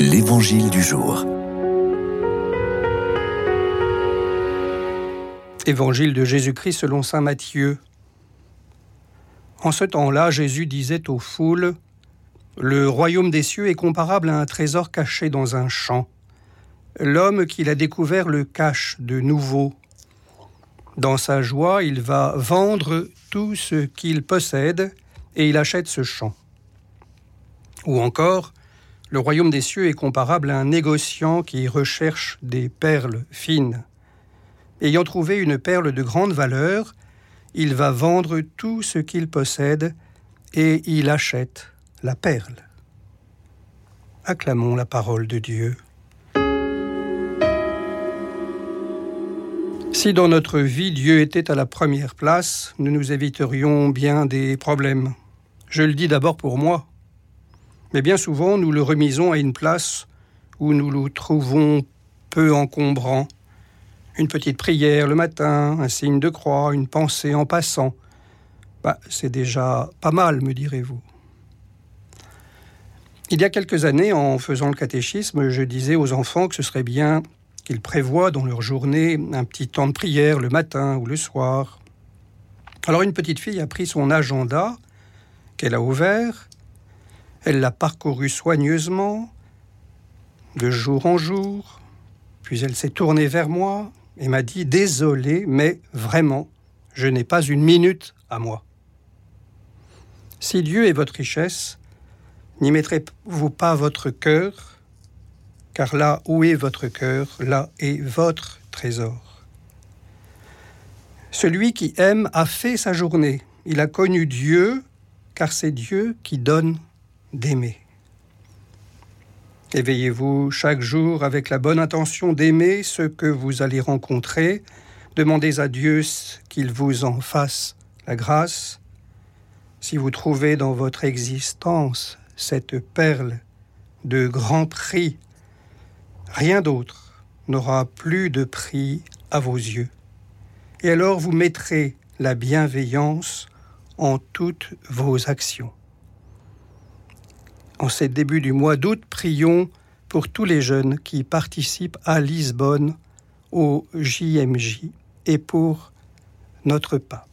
L'Évangile du jour. Évangile de Jésus-Christ selon Saint Matthieu. En ce temps-là, Jésus disait aux foules, Le royaume des cieux est comparable à un trésor caché dans un champ. L'homme qui l'a découvert le cache de nouveau. Dans sa joie, il va vendre tout ce qu'il possède et il achète ce champ. Ou encore, le royaume des cieux est comparable à un négociant qui recherche des perles fines. Ayant trouvé une perle de grande valeur, il va vendre tout ce qu'il possède et il achète la perle. Acclamons la parole de Dieu. Si dans notre vie Dieu était à la première place, nous nous éviterions bien des problèmes. Je le dis d'abord pour moi. Mais bien souvent, nous le remisons à une place où nous le trouvons peu encombrant. Une petite prière le matin, un signe de croix, une pensée en passant. Bah, c'est déjà pas mal, me direz-vous. Il y a quelques années, en faisant le catéchisme, je disais aux enfants que ce serait bien qu'ils prévoient dans leur journée un petit temps de prière le matin ou le soir. Alors une petite fille a pris son agenda qu'elle a ouvert elle l'a parcouru soigneusement, de jour en jour, puis elle s'est tournée vers moi et m'a dit Désolé, mais vraiment, je n'ai pas une minute à moi. Si Dieu est votre richesse, n'y mettrez-vous pas votre cœur, car là où est votre cœur, là est votre trésor. Celui qui aime a fait sa journée, il a connu Dieu, car c'est Dieu qui donne d'aimer. Éveillez-vous chaque jour avec la bonne intention d'aimer ce que vous allez rencontrer. Demandez à Dieu qu'il vous en fasse la grâce. Si vous trouvez dans votre existence cette perle de grand prix, rien d'autre n'aura plus de prix à vos yeux. Et alors vous mettrez la bienveillance en toutes vos actions. En ces débuts du mois d'août, prions pour tous les jeunes qui participent à Lisbonne au JMJ et pour notre pape.